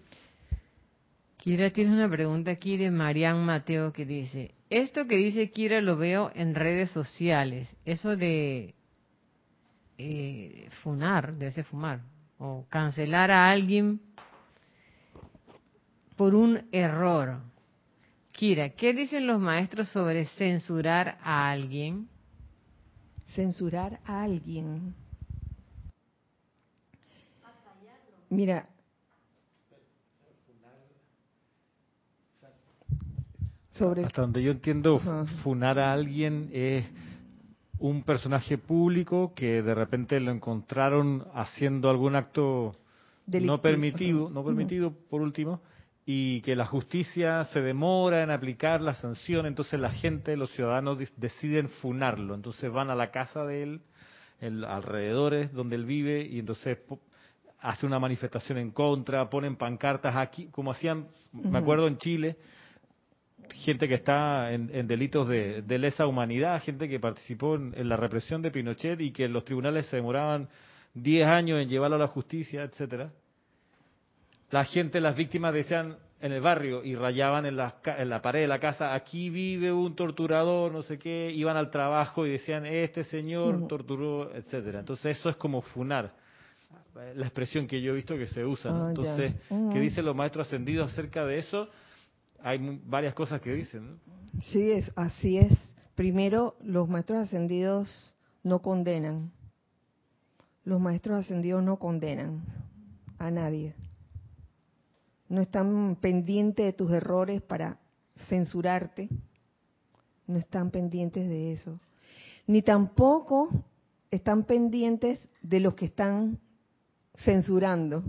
[SPEAKER 2] Kira, tienes una pregunta aquí de Marian Mateo que dice, esto que dice Kira lo veo en redes sociales, eso de eh, funar, debe ser fumar, o cancelar a alguien por un error. Kira, ¿qué dicen los maestros sobre censurar a alguien?
[SPEAKER 1] censurar a alguien. Mira,
[SPEAKER 4] sobre hasta donde yo entiendo, funar a alguien es un personaje público que de repente lo encontraron haciendo algún acto no permitido, no permitido por último, y que la justicia se demora en aplicar la sanción, entonces la gente, los ciudadanos deciden funarlo, entonces van a la casa de él, en alrededores donde él vive, y entonces hace una manifestación en contra, ponen pancartas aquí, como hacían, me acuerdo en Chile, gente que está en, delitos de, lesa humanidad, gente que participó en, en, la represión de Pinochet y que los tribunales se demoraban 10 años en llevarlo a la justicia, etcétera. La gente, las víctimas decían en el barrio y rayaban en la, en la pared de la casa, aquí vive un torturador, no sé qué, iban al trabajo y decían, este señor torturó, etcétera. Entonces eso es como funar, la expresión que yo he visto que se usa. Ah, Entonces, ¿qué dicen los maestros ascendidos acerca de eso? Hay varias cosas que dicen.
[SPEAKER 1] Sí, es, así es. Primero, los maestros ascendidos no condenan. Los maestros ascendidos no condenan a nadie no están pendientes de tus errores para censurarte, no están pendientes de eso. Ni tampoco están pendientes de los que están censurando.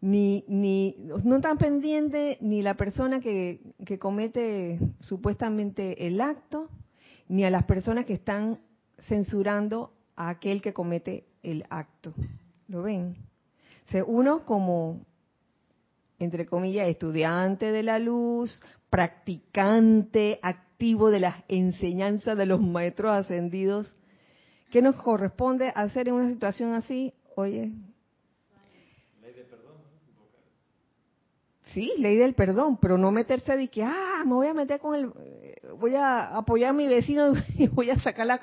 [SPEAKER 1] ni, ni, no están pendientes ni la persona que, que comete supuestamente el acto, ni a las personas que están censurando a aquel que comete el acto. ¿Lo ven? Uno como, entre comillas, estudiante de la luz, practicante activo de las enseñanzas de los maestros ascendidos, ¿qué nos corresponde hacer en una situación así? Oye, Sí, ley del perdón, pero no meterse de que, ah, me voy a meter con el, voy a apoyar a mi vecino y voy a sacar la,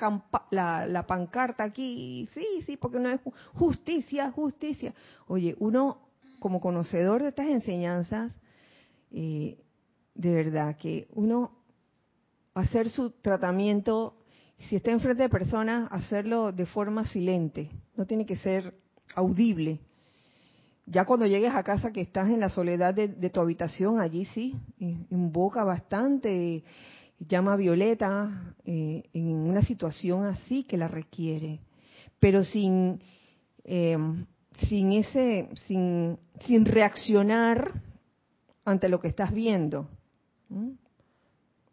[SPEAKER 1] la, pancarta aquí. Sí, sí, porque no es justicia, justicia. Oye, uno como conocedor de estas enseñanzas, eh, de verdad que uno hacer su tratamiento, si está enfrente de personas, hacerlo de forma silente, no tiene que ser audible. Ya cuando llegues a casa que estás en la soledad de, tu habitación, allí sí, invoca bastante, llama Violeta eh, en una situación así que la requiere, pero sin, em, sin ese, sin, sin reaccionar ante lo que estás viendo.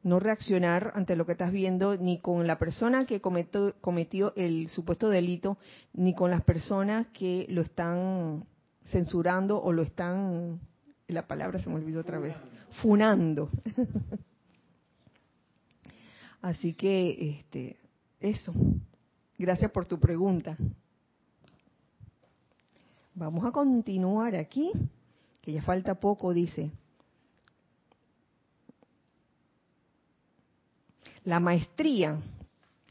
[SPEAKER 1] No reaccionar ante lo que estás viendo ni con la persona que cometió, el supuesto delito, ni con las personas que lo están censurando o lo están, la palabra se me olvidó otra vez, funando. Así que, este, eso. Gracias por tu pregunta. Vamos a continuar aquí, que ya falta poco, dice. La maestría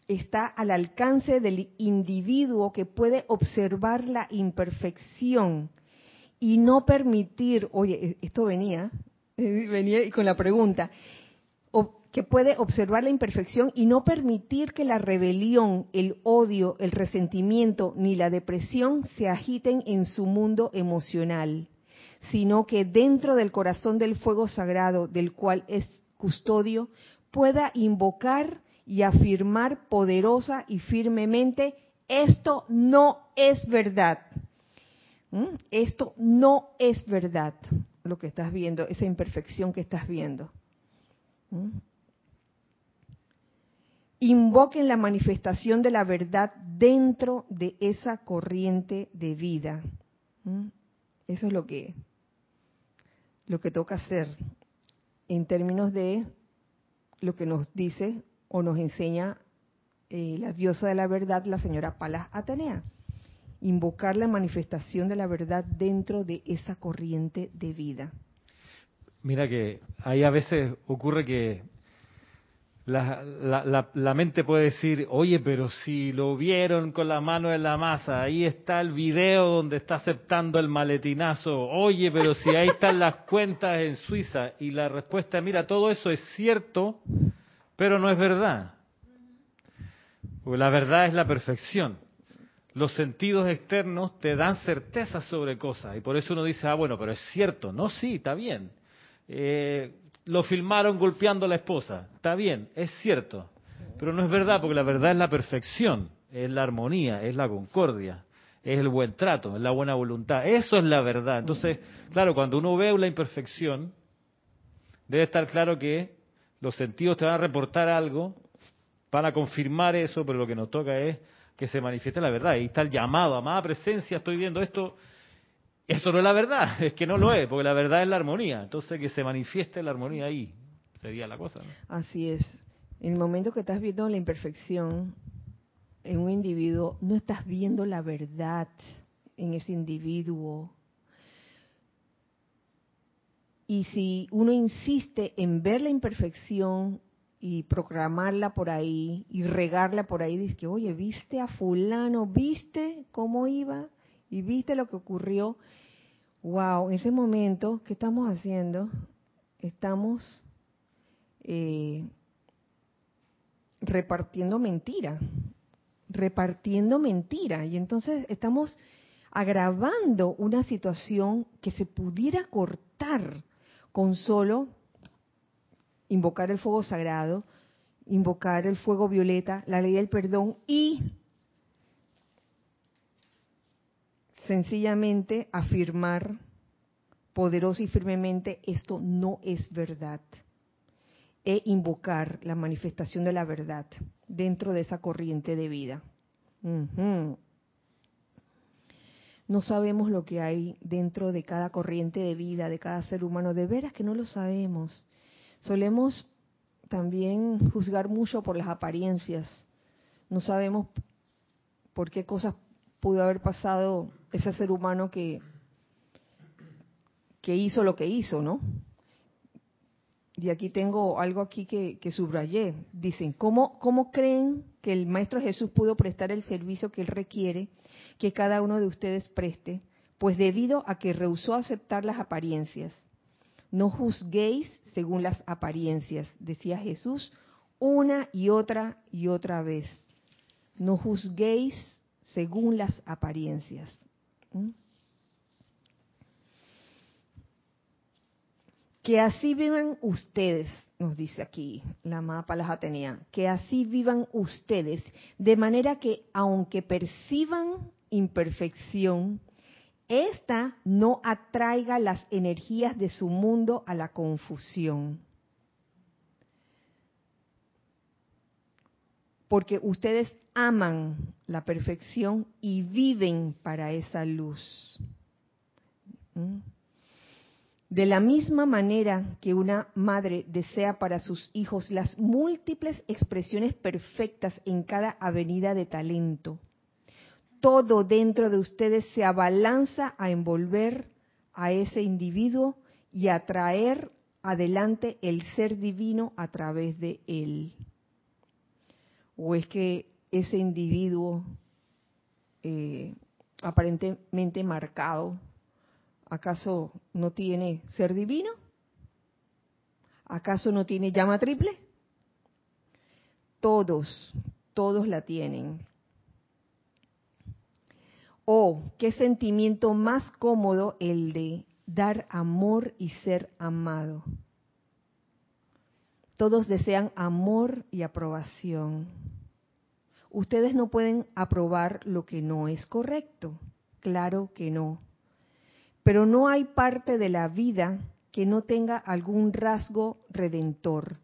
[SPEAKER 1] está al alcance del individuo que puede observar la imperfección y no permitir, oye, e, esto venía, venía con la pregunta, que puede observar la imperfección y no permitir que la rebelión, el odio, el resentimiento ni la depresión se agiten en su mundo emocional, sino que dentro del corazón del fuego sagrado del cual es custodio, pueda invocar y afirmar poderosa y firmemente, esto no es verdad. ¿Mm? Esto no es verdad, lo que estás viendo, esa imperfección que estás viendo. ¿Mm? Invoquen la manifestación de la verdad dentro de esa corriente de vida. ¿Mm? Eso es lo que, lo que toca hacer en términos de lo que nos dice o nos enseña eh, la diosa de la verdad, la señora Palas Atenea invocar la manifestación de la verdad dentro de esa corriente de vida.
[SPEAKER 4] Mira que ahí a veces ocurre que la, la, mente puede decir, oye, pero si lo vieron con la mano en la masa, ahí está el video donde está aceptando el maletinazo, oye, pero si ahí están las cuentas en Suiza, y la respuesta, mira, todo eso es cierto, pero no es verdad. Porque la verdad es la perfección. Los sentidos externos te dan certeza sobre cosas. Y por eso uno dice, ah, bueno, pero es cierto, no, sí, está bien. Eh, lo filmaron golpeando a la esposa, está bien, es cierto, pero no es verdad porque la verdad es la perfección, es la armonía, es la concordia, es el buen trato, es la buena voluntad, eso es la verdad. Entonces, claro, cuando uno ve una imperfección, debe estar claro que los sentidos te van a reportar algo, van a confirmar eso, pero lo que nos toca es que se manifieste la verdad. Ahí está el llamado, amada presencia, estoy viendo esto. Eso no es la verdad, es que no lo es, porque la verdad es la armonía. Entonces que se manifieste la armonía ahí sería la cosa.
[SPEAKER 1] Así es. En el momento que estás viendo la imperfección en un individuo, no estás viendo la verdad en ese individuo. Y si uno insiste en ver la imperfección y proclamarla por ahí y regarla por ahí, dice que, oye, viste a fulano, viste cómo iba y viste lo que ocurrió. Wow, en ese momento, ¿qué estamos haciendo? Estamos eh, repartiendo mentira, repartiendo mentira. Y entonces estamos agravando una situación que se pudiera cortar con solo invocar el fuego sagrado, invocar el fuego violeta, la ley del perdón y sencillamente afirmar poderoso y firmemente esto no es verdad e invocar la manifestación de la verdad dentro de esa corriente de vida. No sabemos lo que hay dentro de cada corriente de vida, de cada ser humano, de veras que no lo sabemos. Solemos también juzgar mucho por las apariencias. No sabemos por qué cosas pudo haber pasado ese ser humano que, que hizo lo que hizo, ¿no? y aquí tengo algo aquí que, subrayé. Dicen, ¿cómo, ¿cómo creen que el Maestro Jesús pudo prestar el servicio que él requiere que cada uno de ustedes preste? Pues debido a que rehusó aceptar las apariencias. No juzguéis según las apariencias, decía Jesús una y otra y otra vez. No juzguéis según las apariencias. Que así vivan ustedes, nos dice aquí la amada Palas Atenea, que así vivan ustedes, de manera que aunque perciban imperfección, esta no atraiga las energías de su mundo a la confusión. Porque ustedes aman la perfección y viven para esa luz. ¿Mm? De la misma manera que una madre desea para sus hijos las múltiples expresiones perfectas en cada avenida de talento, todo dentro de ustedes se abalanza a envolver a ese individuo y a traer adelante el ser divino a través de él. ¿O es que ese individuo eh, aparentemente marcado ¿Acaso no tiene ser divino? ¿Acaso no tiene llama triple? Todos, todos la tienen. O qué sentimiento más cómodo el de dar amor y ser amado. Todos desean amor y aprobación. Ustedes no pueden aprobar lo que no es correcto. Claro que no. Pero no hay parte de la vida que no tenga algún rasgo redentor.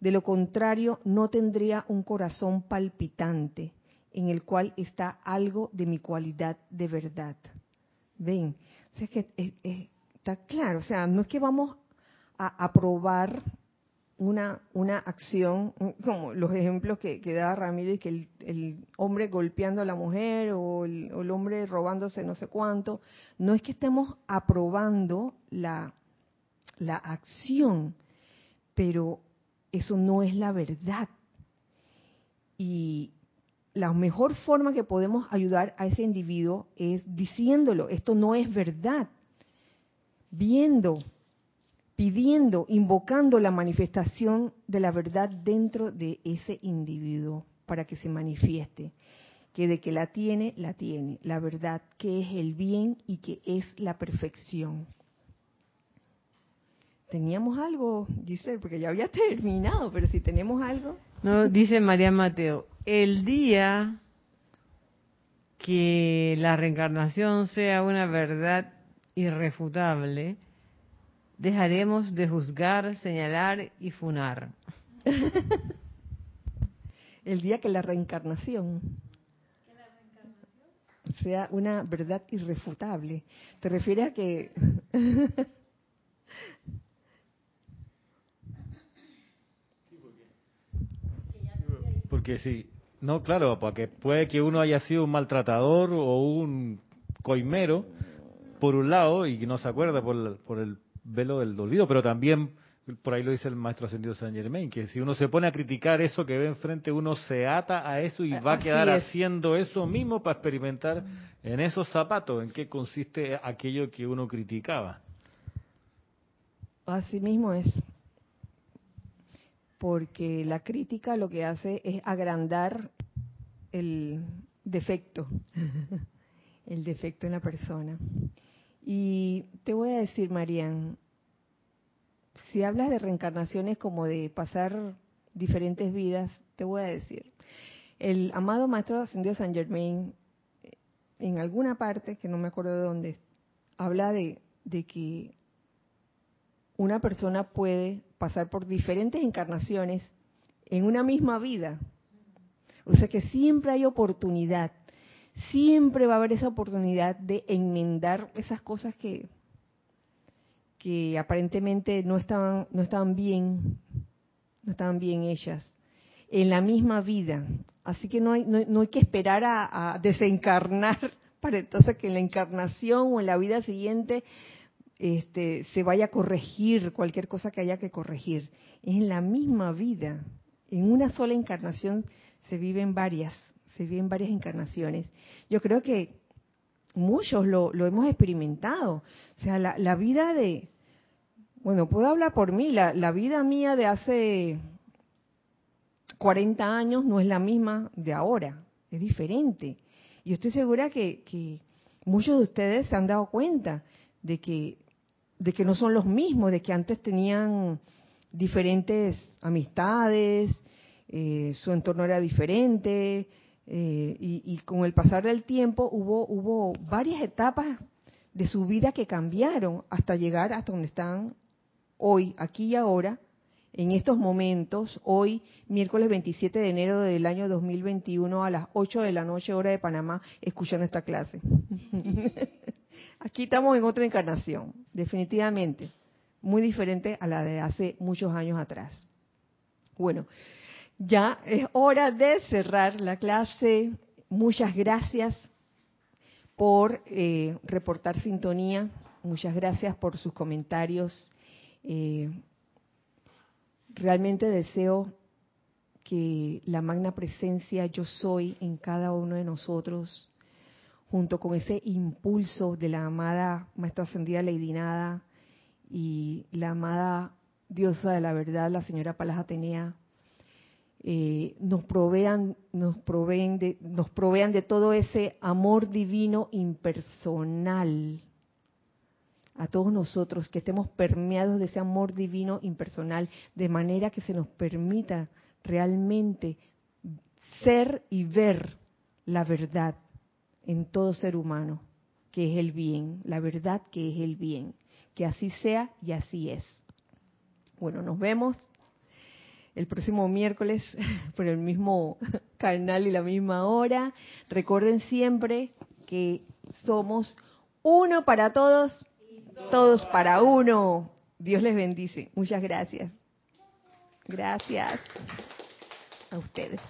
[SPEAKER 1] De lo contrario, no tendría un corazón palpitante en el cual está algo de mi cualidad de verdad. Ven, o que está claro, o sea, no es que vamos a aprobar una, una acción, como los ejemplos que, que daba Ramírez, que el, el, hombre golpeando a la mujer o el, o el, hombre robándose no sé cuánto, no es que estemos aprobando la, la acción, pero eso no es la verdad. Y la mejor forma que podemos ayudar a ese individuo es diciéndolo, esto no es verdad, viendo pidiendo, invocando la manifestación de la verdad dentro de ese individuo para que se manifieste. Que de que la tiene, la tiene. La verdad que es el bien y que es la perfección. ¿Teníamos algo, Giselle? Porque ya había terminado, pero si tenemos algo.
[SPEAKER 2] No, dice María Mateo, el día que la reencarnación sea una verdad irrefutable, dejaremos de juzgar, señalar y funar.
[SPEAKER 1] El día que la reencarnación sea una verdad irrefutable. ¿Te refieres a que...
[SPEAKER 4] porque sí, no, claro, porque puede que uno haya sido un maltratador o un coimero, por un lado, y que no se acuerda por, por el velo del olvido, pero también, por ahí lo dice el maestro ascendido San Germain, que si uno se pone a criticar eso que ve enfrente, uno se ata a eso y va a quedar haciendo eso mismo para experimentar en esos zapatos, en qué consiste aquello que uno criticaba.
[SPEAKER 1] Así mismo es. Porque la crítica lo que hace es agrandar el defecto, el defecto en la persona. Y te voy a decir, Marian, si hablas de reencarnaciones como de pasar diferentes vidas, te voy a decir. El amado Maestro Ascendido San Germain, en alguna parte, que no me acuerdo de dónde, habla de, de que una persona puede pasar por diferentes encarnaciones en una misma vida. O sea que siempre hay oportunidad, siempre va a haber esa oportunidad de enmendar esas cosas que, que aparentemente no estaban, no estaban bien, no estaban bien ellas, en la misma vida. Así que no hay, no, hay que esperar a, a, desencarnar para entonces que en la encarnación o en la vida siguiente este, se vaya a corregir cualquier cosa que haya que corregir. Es en la misma vida, en una sola encarnación se viven varias, se viven varias encarnaciones. Yo creo que muchos lo, hemos experimentado. O sea, la, vida de, bueno, puedo hablar por mí, la, vida mía de hace 40 años no es la misma de ahora, es diferente. Y estoy segura que, que muchos de ustedes se han dado cuenta de que, de que no son los mismos, de que antes tenían diferentes amistades, eh, su entorno era diferente, eh, y, y, con el pasar del tiempo hubo, hubo varias etapas de su vida que cambiaron hasta llegar hasta donde están hoy, aquí y ahora, en estos momentos, hoy, miércoles 27 de enero del año 2021 a las 8 de la noche, hora de Panamá, escuchando esta clase. aquí estamos en otra encarnación, definitivamente, muy diferente a la de hace muchos años atrás. Bueno, ya es hora de cerrar la clase. Muchas gracias por eh, reportar sintonía. Muchas gracias por sus comentarios eh, realmente deseo que la magna presencia yo soy en cada uno de nosotros, junto con ese impulso de la amada Maestra Ascendida Lady Nada y la amada diosa de la verdad, la señora Palas Atenea, eh, nos provean, nos proveen de, nos provean de todo ese amor divino impersonal. A todos nosotros que estemos permeados de ese amor divino impersonal, de manera que se nos permita realmente ser y ver la verdad en todo ser humano, que es el bien, la verdad que es el bien, que así sea y así es. Bueno, nos vemos el próximo miércoles por el mismo canal y la misma hora. Recuerden siempre que somos uno para todos todos para uno. Dios les bendice. Muchas gracias. Gracias a ustedes.